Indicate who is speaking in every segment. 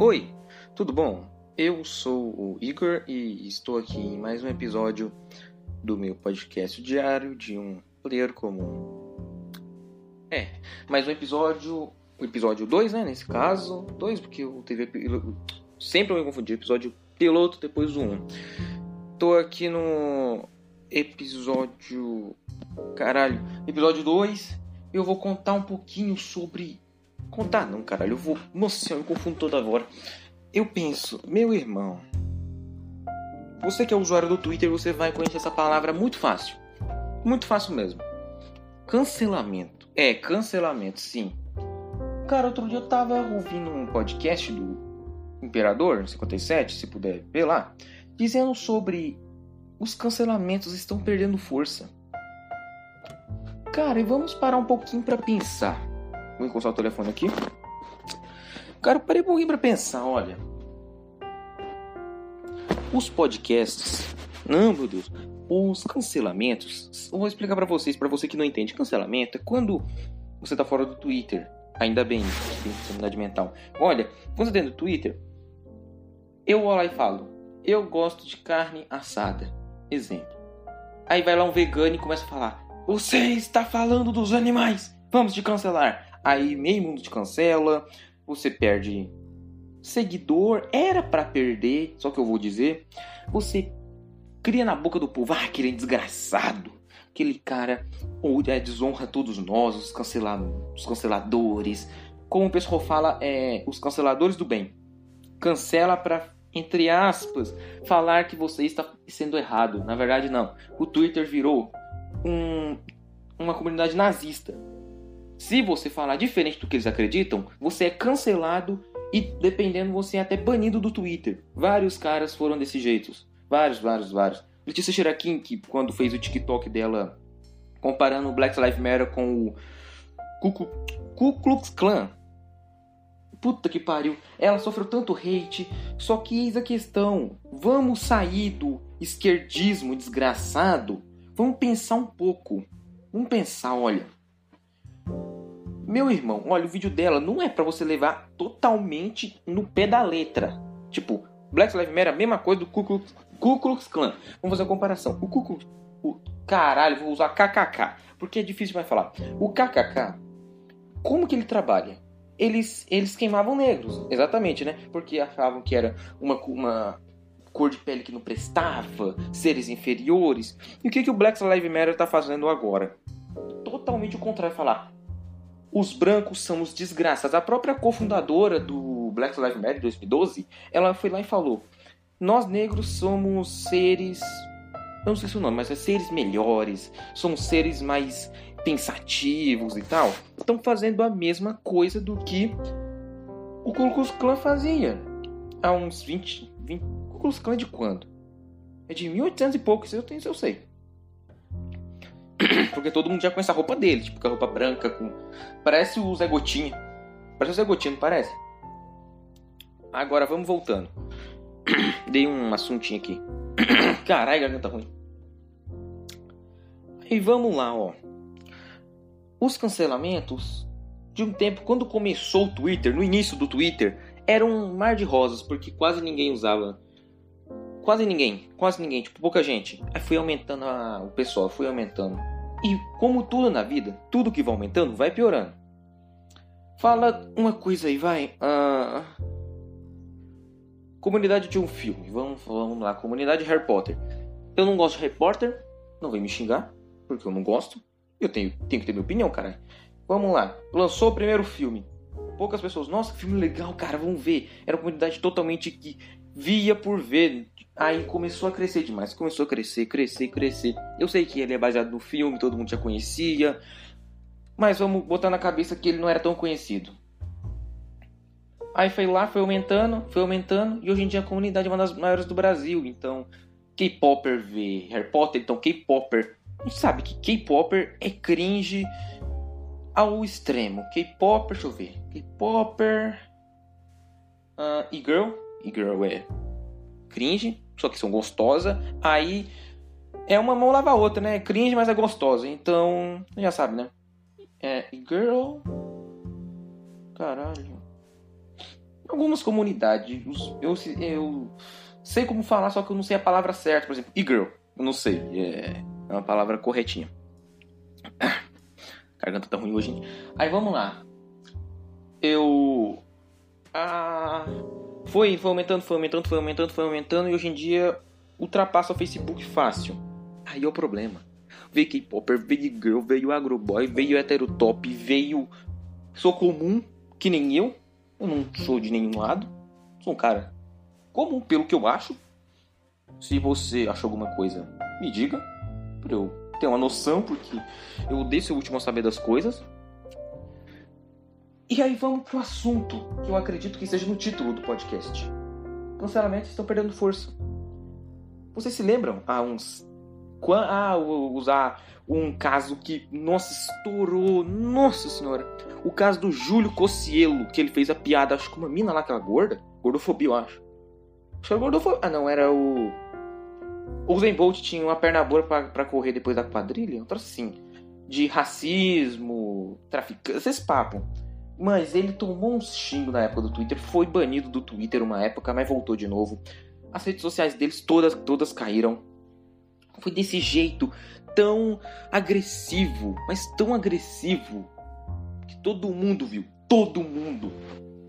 Speaker 1: Oi, tudo bom? Eu sou o Igor e estou aqui em mais um episódio do meu podcast diário de um player comum. É, mais um episódio, o episódio 2, né, nesse caso, 2 porque eu teve sempre eu me confundi, episódio piloto depois do 1. Um. Tô aqui no episódio caralho, episódio 2, eu vou contar um pouquinho sobre Contar não, caralho. Eu vou. Nossa, eu me confundo toda hora. Eu penso, meu irmão. Você que é usuário do Twitter, você vai conhecer essa palavra muito fácil. Muito fácil mesmo. Cancelamento. É, cancelamento, sim. Cara, outro dia eu tava ouvindo um podcast do Imperador 57, se puder ver lá, dizendo sobre os cancelamentos estão perdendo força. Cara, e vamos parar um pouquinho para pensar. Vou encostar o telefone aqui. Cara, eu parei um pouquinho pra pensar, olha. Os podcasts. Não, meu Deus. Os cancelamentos. Eu vou explicar para vocês, para você que não entende. Cancelamento é quando você tá fora do Twitter. Ainda bem, tem sanidade mental. Olha, quando você tá dentro do Twitter, eu vou lá e falo: Eu gosto de carne assada. Exemplo. Aí vai lá um vegano e começa a falar: Você está falando dos animais. Vamos te cancelar aí meio mundo te cancela, você perde seguidor, era para perder, só que eu vou dizer, você cria na boca do povo, ah, aquele desgraçado, aquele cara ou é, desonra todos nós, os, cancela os canceladores, como o pessoal fala, é, os canceladores do bem, cancela para entre aspas, falar que você está sendo errado. Na verdade, não. O Twitter virou um, uma comunidade nazista. Se você falar diferente do que eles acreditam, você é cancelado e, dependendo, você é até banido do Twitter. Vários caras foram desse jeito. Vários, vários, vários. Letícia Xeraquim, que quando fez o TikTok dela comparando o Black Lives Matter com o Ku Klux Klan. Puta que pariu. Ela sofreu tanto hate. Só que eis a questão. Vamos sair do esquerdismo desgraçado. Vamos pensar um pouco. Vamos pensar, olha. Meu irmão, olha, o vídeo dela não é para você levar totalmente no pé da letra. Tipo, Black Lives Matter é a mesma coisa do Ku Klux, Ku Klux Klan. Vamos fazer uma comparação. O Ku Klux... O, caralho, vou usar KKK, porque é difícil mais falar. O KKK, como que ele trabalha? Eles, eles queimavam negros, exatamente, né? Porque achavam que era uma, uma cor de pele que não prestava, seres inferiores. E o que, que o Black Lives Matter tá fazendo agora? Totalmente o contrário, falar os brancos são os desgraçados. A própria cofundadora do Black Lives Matter 2012, ela foi lá e falou: Nós negros somos seres. Não sei se é o nome, mas é seres melhores, somos seres mais pensativos e tal. Estão fazendo a mesma coisa do que o Ku Klux Klan fazia há uns 20. 20 o Ku Klux Klan é de quando? É de 1800 e pouco, isso eu, tenho, eu sei. Porque todo mundo já conhece a roupa dele, tipo, com a roupa branca, com. Parece o Zé Gotinha. Parece o Zé Gotinha, não parece? Agora vamos voltando. Dei um assuntinho aqui. Caralho, garganta ruim. E vamos lá, ó. Os cancelamentos de um tempo, quando começou o Twitter, no início do Twitter, era um mar de rosas, porque quase ninguém usava quase ninguém, quase ninguém, tipo, pouca gente. Aí fui aumentando a, o pessoal, fui aumentando. E como tudo na vida, tudo que vai aumentando vai piorando. Fala uma coisa aí, vai. Uh... Comunidade de um filme, vamos, vamos lá, comunidade de Harry Potter. Eu não gosto de Harry Potter, não vem me xingar, porque eu não gosto. Eu tenho, tenho que ter minha opinião, cara. Vamos lá, lançou o primeiro filme. Poucas pessoas, nossa, que filme legal, cara, vamos ver. Era uma comunidade totalmente que via por ver, Aí começou a crescer demais, começou a crescer, crescer, crescer. Eu sei que ele é baseado no filme, todo mundo já conhecia, mas vamos botar na cabeça que ele não era tão conhecido. Aí foi lá, foi aumentando, foi aumentando, e hoje em dia a comunidade é uma das maiores do Brasil. Então, K-Popper vê Harry Potter, então K-Popper. A gente sabe que K-Popper é cringe ao extremo. K-Popper, deixa eu ver. K-Popper. Uh, e Girl. E Girl é cringe só que são gostosa, aí é uma mão lava a outra, né? É cringe, mas é gostosa. Então, já sabe, né? É girl. Caralho. algumas comunidades, eu, eu sei como falar, só que eu não sei a palavra certa. Por exemplo, e-girl, eu não sei, é, é uma palavra corretinha. Garganta tá ruim hoje. Aí vamos lá. Eu. Ah, foi, foi aumentando, foi aumentando, foi aumentando, foi aumentando, e hoje em dia ultrapassa o Facebook fácil. Aí é o problema. Veio K-Popper, veio Girl, veio Agroboy, veio Heterotop, veio. Sou comum, que nem eu. Eu não sou de nenhum lado. Sou um cara comum, pelo que eu acho. Se você achou alguma coisa, me diga. Pra eu ter uma noção, porque eu odeio ser o último a saber das coisas. E aí vamos pro assunto que eu acredito que seja no título do podcast. Cancelamentos estão perdendo força. Vocês se lembram há uns ah, usar um caso que, nossa, estourou. Nossa senhora. O caso do Júlio Cocielo, que ele fez a piada, acho que uma mina lá, aquela gorda. Gordofobia, eu acho. Acho que era gordofobia. Ah, não, era o. O Zen Bolt tinha uma perna boa pra correr depois da quadrilha. Outra assim. De racismo, traficante, esses papos. Mas ele tomou um xingo na época do Twitter. Foi banido do Twitter uma época, mas voltou de novo. As redes sociais deles todas, todas caíram foi desse jeito tão agressivo, mas tão agressivo que todo mundo viu, todo mundo.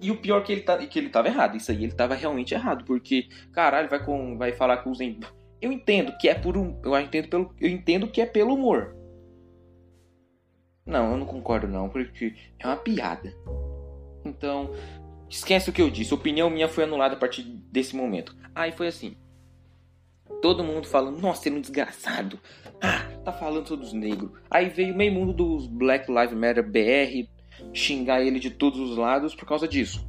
Speaker 1: E o pior é que ele tá, que ele tava errado, isso aí ele tava realmente errado, porque caralho, vai com vai falar com os eu entendo que é por um, eu entendo pelo eu entendo que é pelo humor. Não, eu não concordo não, porque é uma piada. Então, esquece o que eu disse. A opinião minha foi anulada a partir desse momento. Aí foi assim. Todo mundo falando, nossa, ele é um desgraçado. Ah, tá falando sobre os negros. Aí veio meio mundo dos Black Lives Matter BR xingar ele de todos os lados por causa disso.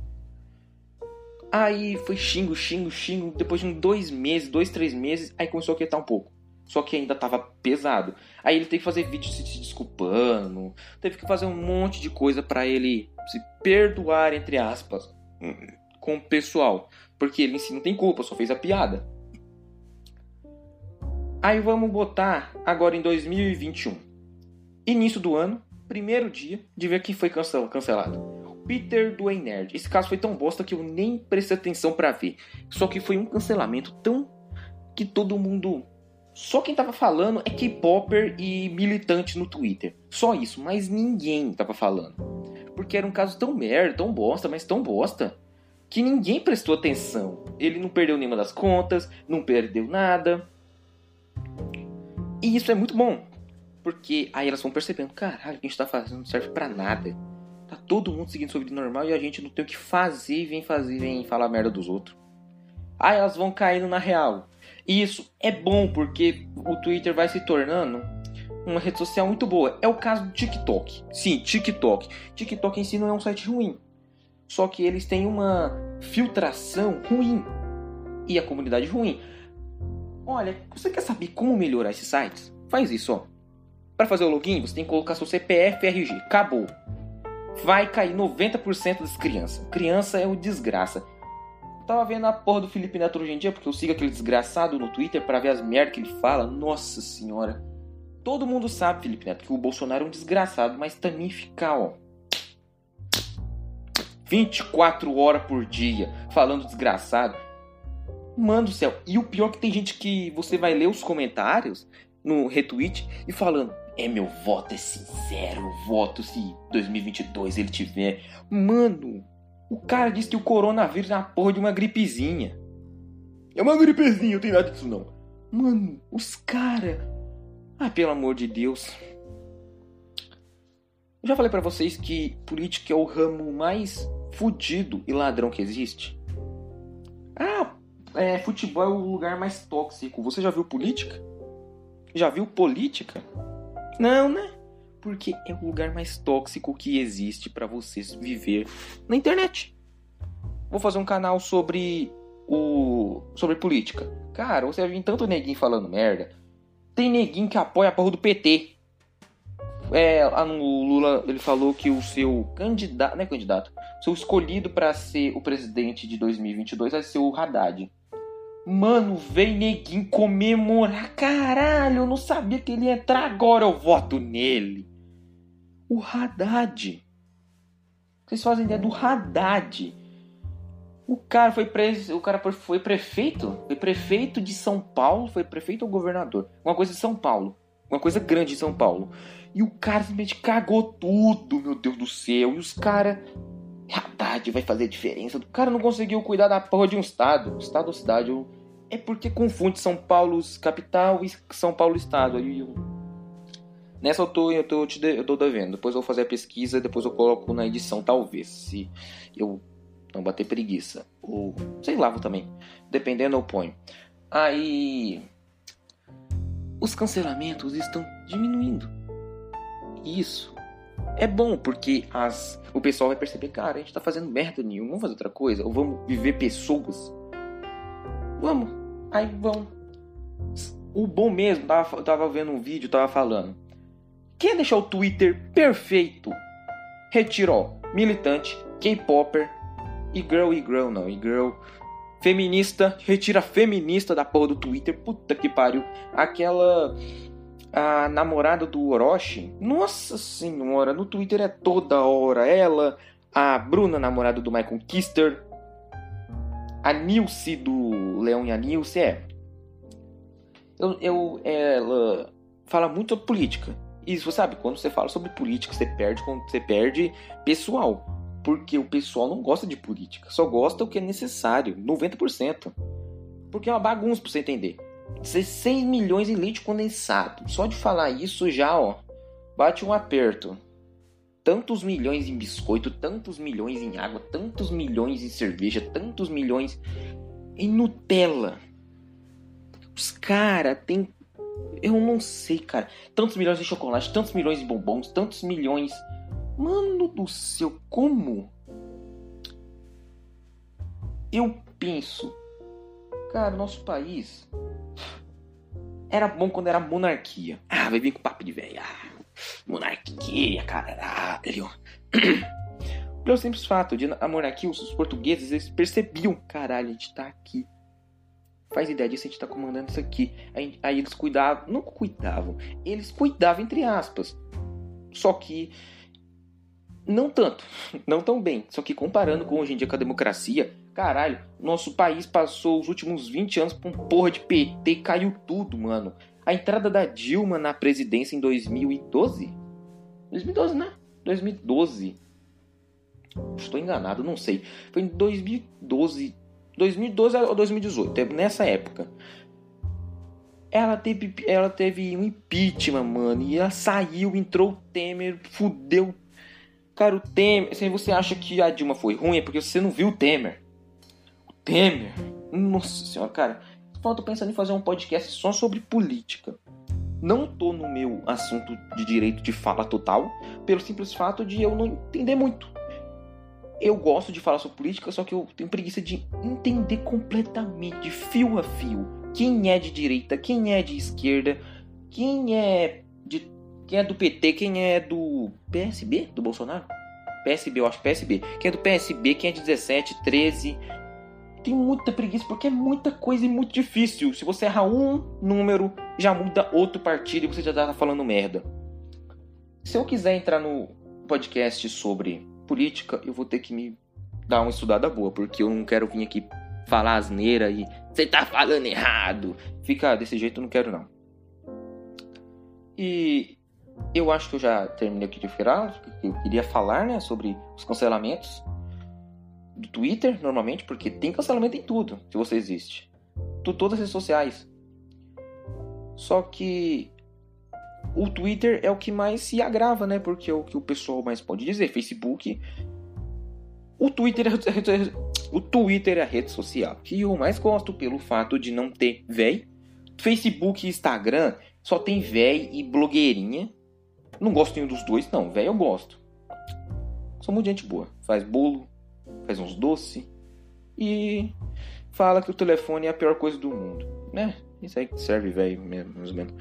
Speaker 1: Aí foi xingo, xingo, xingo. Depois de dois meses, dois, três meses, aí começou a quietar um pouco. Só que ainda tava pesado. Aí ele teve que fazer vídeo se desculpando. Teve que fazer um monte de coisa para ele se perdoar, entre aspas, com o pessoal. Porque ele em si não tem culpa, só fez a piada. Aí vamos botar agora em 2021. Início do ano, primeiro dia, de ver quem foi cancelado. Peter do Nerd. Esse caso foi tão bosta que eu nem prestei atenção para ver. Só que foi um cancelamento tão que todo mundo. Só quem tava falando é K-Popper e militante no Twitter. Só isso, mas ninguém tava falando. Porque era um caso tão merda, tão bosta, mas tão bosta, que ninguém prestou atenção. Ele não perdeu nenhuma das contas, não perdeu nada. E isso é muito bom. Porque aí elas vão percebendo, caralho, o que a gente tá fazendo não serve para nada. Tá todo mundo seguindo sua vida normal e a gente não tem o que fazer vem fazer, vem falar merda dos outros. Aí elas vão caindo na real. E isso é bom porque o Twitter vai se tornando uma rede social muito boa. É o caso do TikTok. Sim, TikTok. TikTok em si não é um site ruim. Só que eles têm uma filtração ruim. E a comunidade ruim. Olha, você quer saber como melhorar esses sites? Faz isso, ó. Para fazer o login, você tem que colocar seu CPF RG. Acabou. Vai cair 90% das crianças. Criança é o desgraça. Tava vendo a porra do Felipe Neto hoje em dia, porque eu sigo aquele desgraçado no Twitter para ver as merdas que ele fala. Nossa senhora. Todo mundo sabe, Felipe Neto, que o Bolsonaro é um desgraçado, mas também ficar, ó. 24 horas por dia falando desgraçado. Mano do céu. E o pior é que tem gente que você vai ler os comentários no retweet e falando: É meu voto, é sincero, voto se 2022 ele tiver. Mano, o cara disse que o coronavírus é uma porra de uma gripezinha. É uma gripezinha, eu tenho nada disso não. Mano, os caras. Ah, pelo amor de Deus. Eu já falei para vocês que política é o ramo mais fudido e ladrão que existe. Ah, é, futebol é o lugar mais tóxico. Você já viu política? Já viu política? Não, né? Porque é o lugar mais tóxico que existe para você viver na internet. Vou fazer um canal sobre o sobre política. Cara, você vai vir tanto neguinho falando merda. Tem neguinho que apoia a porra do PT. É, o Lula ele falou que o seu candidato, não é candidato, seu escolhido para ser o presidente de 2022 vai ser o Haddad. Mano, vem neguinho comemorar. Caralho, eu não sabia que ele ia entrar agora. Eu voto nele. O Haddad. Vocês fazem ideia do Haddad. O cara foi preso, o cara foi prefeito, foi prefeito de São Paulo, foi prefeito ou governador, uma coisa de São Paulo, uma coisa grande de São Paulo. E o cara simplesmente cagou tudo, meu Deus do céu. E os caras Haddad vai fazer diferença. O cara não conseguiu cuidar da porra de um estado. Estado ou cidade. É porque confunde São Paulo capital e São Paulo estado. Aí eu... Nessa eu tô, eu tô, te de, eu tô devendo. Depois eu vou fazer a pesquisa, depois eu coloco na edição, talvez. Se eu não bater preguiça. Ou sei lá, vou também. Dependendo eu ponho. Aí. Os cancelamentos estão diminuindo. Isso é bom, porque as, o pessoal vai perceber, cara, a gente tá fazendo merda nenhuma, vamos fazer outra coisa, ou vamos viver pessoas. Vamos. Aí vão. O bom mesmo, tava, tava vendo um vídeo, tava falando. Quer deixar o Twitter perfeito? Retirou militante, K-popper, e girl, e girl, não, e girl. Feminista, retira feminista da porra do Twitter. Puta que pariu. Aquela a namorada do Orochi, nossa senhora, no Twitter é toda hora ela, a Bruna, namorada do Michael Kister, a Nilce do Leão e a Nilce, é. Eu, eu, ela fala muito sobre política. E você sabe, quando você fala sobre política, você perde, você perde pessoal. Porque o pessoal não gosta de política, só gosta o que é necessário, 90%. Porque é uma bagunça pra você entender. 16 milhões em leite condensado. Só de falar isso já, ó, bate um aperto. Tantos milhões em biscoito, tantos milhões em água, tantos milhões em cerveja, tantos milhões em Nutella. Os cara tem eu não sei, cara. Tantos milhões em chocolate, tantos milhões em bombons, tantos milhões. Mano do céu, como? Eu penso, cara, nosso país era bom quando era monarquia. Ah, vai vir com papo de velho. Ah, monarquia, caralho. Pelo simples fato de a monarquia, os portugueses, eles percebiam, caralho, a gente tá aqui. Faz ideia disso, a gente tá comandando isso aqui. Aí, aí eles cuidavam, não cuidavam, eles cuidavam entre aspas. Só que não tanto, não tão bem. Só que comparando com hoje em dia com a democracia, Caralho, nosso país passou os últimos 20 anos com porra de PT, caiu tudo, mano. A entrada da Dilma na presidência em 2012? 2012, né? 2012. Estou enganado, não sei. Foi em 2012. 2012 ou 2018, é nessa época. Ela teve, ela teve um impeachment, mano. E ela saiu, entrou o Temer, fudeu. Cara, o Temer. Se você acha que a Dilma foi ruim, é porque você não viu o Temer. Temer. Nossa senhora, cara. Eu tô pensando em fazer um podcast só sobre política. Não tô no meu assunto de direito de fala total, pelo simples fato de eu não entender muito. Eu gosto de falar sobre política, só que eu tenho preguiça de entender completamente, de fio a fio, quem é de direita, quem é de esquerda, quem é de quem é do PT, quem é do PSB, do Bolsonaro? PSB, eu acho PSB. Quem é do PSB, quem é de 17, 13, tenho muita preguiça porque é muita coisa e muito difícil. Se você errar um número, já muda outro partido e você já tá falando merda. Se eu quiser entrar no podcast sobre política, eu vou ter que me dar uma estudada boa, porque eu não quero vir aqui falar asneira e você tá falando errado. Fica desse jeito, eu não quero não. E eu acho que eu já terminei aqui de falar, eu queria falar, né, sobre os cancelamentos do Twitter, normalmente, porque tem cancelamento em tudo, se você existe. Tu, todas as redes sociais. Só que o Twitter é o que mais se agrava, né? Porque é o que o pessoal mais pode dizer. Facebook. O Twitter é, o Twitter é a rede social que eu mais gosto pelo fato de não ter véi. Facebook e Instagram só tem véi e blogueirinha. Não gosto nenhum dos dois, não. Véi eu gosto. Sou muito gente boa. Faz bolo, faz uns doces e fala que o telefone é a pior coisa do mundo, né? Isso aí serve, velho, mais ou menos.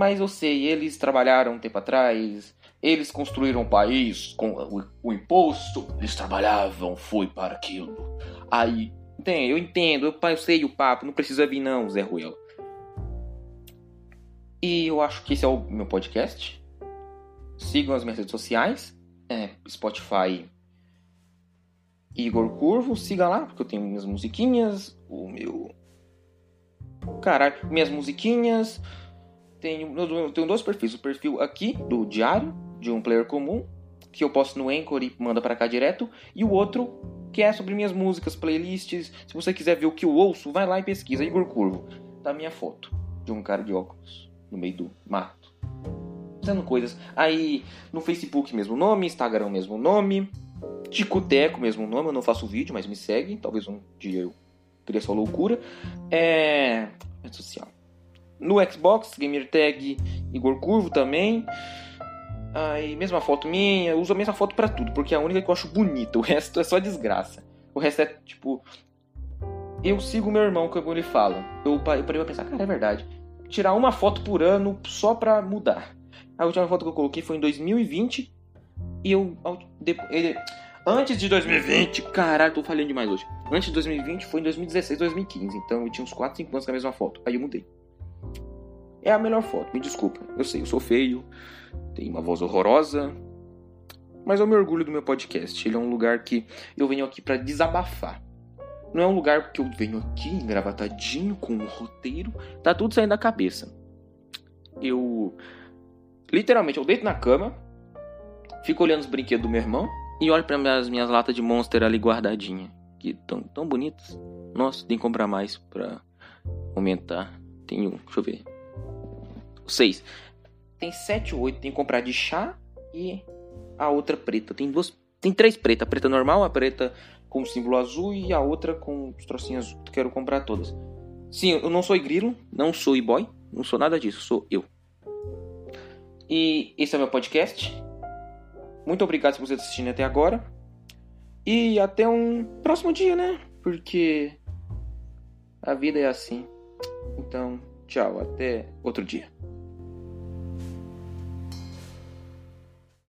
Speaker 1: Mas eu sei, eles trabalharam um tempo atrás, eles construíram um país com o, o imposto, eles trabalhavam, foi para aquilo. Aí, tem, eu entendo, eu, eu sei o papo, não precisa vir não, Zé Ruel. E eu acho que esse é o meu podcast. Sigam as minhas redes sociais, é, Spotify Igor Curvo, siga lá, porque eu tenho minhas musiquinhas, o meu. Caralho, minhas musiquinhas. Tenho, eu tenho dois perfis. O perfil aqui do diário, de um player comum, que eu posto no Anchor e manda para cá direto. E o outro, que é sobre minhas músicas, playlists. Se você quiser ver o que eu ouço, vai lá e pesquisa. Igor Curvo. Tá minha foto de um cara de óculos no meio do mato. Fazendo coisas. Aí no Facebook mesmo nome, Instagram mesmo nome. Ticoteco, mesmo nome, eu não faço vídeo, mas me segue. Talvez um dia eu teria sua loucura. É. Rede social. No Xbox, Gamer Tag Igor Curvo também. Aí, mesma foto minha, uso a mesma foto para tudo, porque é a única que eu acho bonita. O resto é só desgraça. O resto é tipo. Eu sigo meu irmão quando ele fala. Eu parei pra pensar, cara, é verdade. Tirar uma foto por ano só pra mudar. A última foto que eu coloquei foi em 2020. E eu. Ele, Antes de 2020, caralho, tô falhando demais hoje. Antes de 2020 foi em 2016, 2015. Então eu tinha uns 4, 5 anos com a mesma foto. Aí eu mudei. É a melhor foto, me desculpa. Eu sei, eu sou feio, tenho uma voz horrorosa. Mas eu me orgulho do meu podcast. Ele é um lugar que eu venho aqui para desabafar. Não é um lugar que eu venho aqui engravatadinho com um roteiro. Tá tudo saindo da cabeça. Eu. Literalmente, eu deito na cama, fico olhando os brinquedos do meu irmão e olho para as minhas latas de Monster ali guardadinha, que tão tão bonitas. Nossa, tem que comprar mais para aumentar. Um, deixa eu ver. Seis. Tem sete ou oito, tem que comprar de chá e a outra preta. Tem duas, tem três pretas, a preta normal, a preta com o símbolo azul e a outra com os trocinhos azul. Quero comprar todas. Sim, eu não sou grilo, não sou e-boy, não sou nada disso, sou eu. E esse é meu podcast. Muito obrigado se você está assistindo até agora. E até um próximo dia, né? Porque a vida é assim. Então, tchau, até outro dia.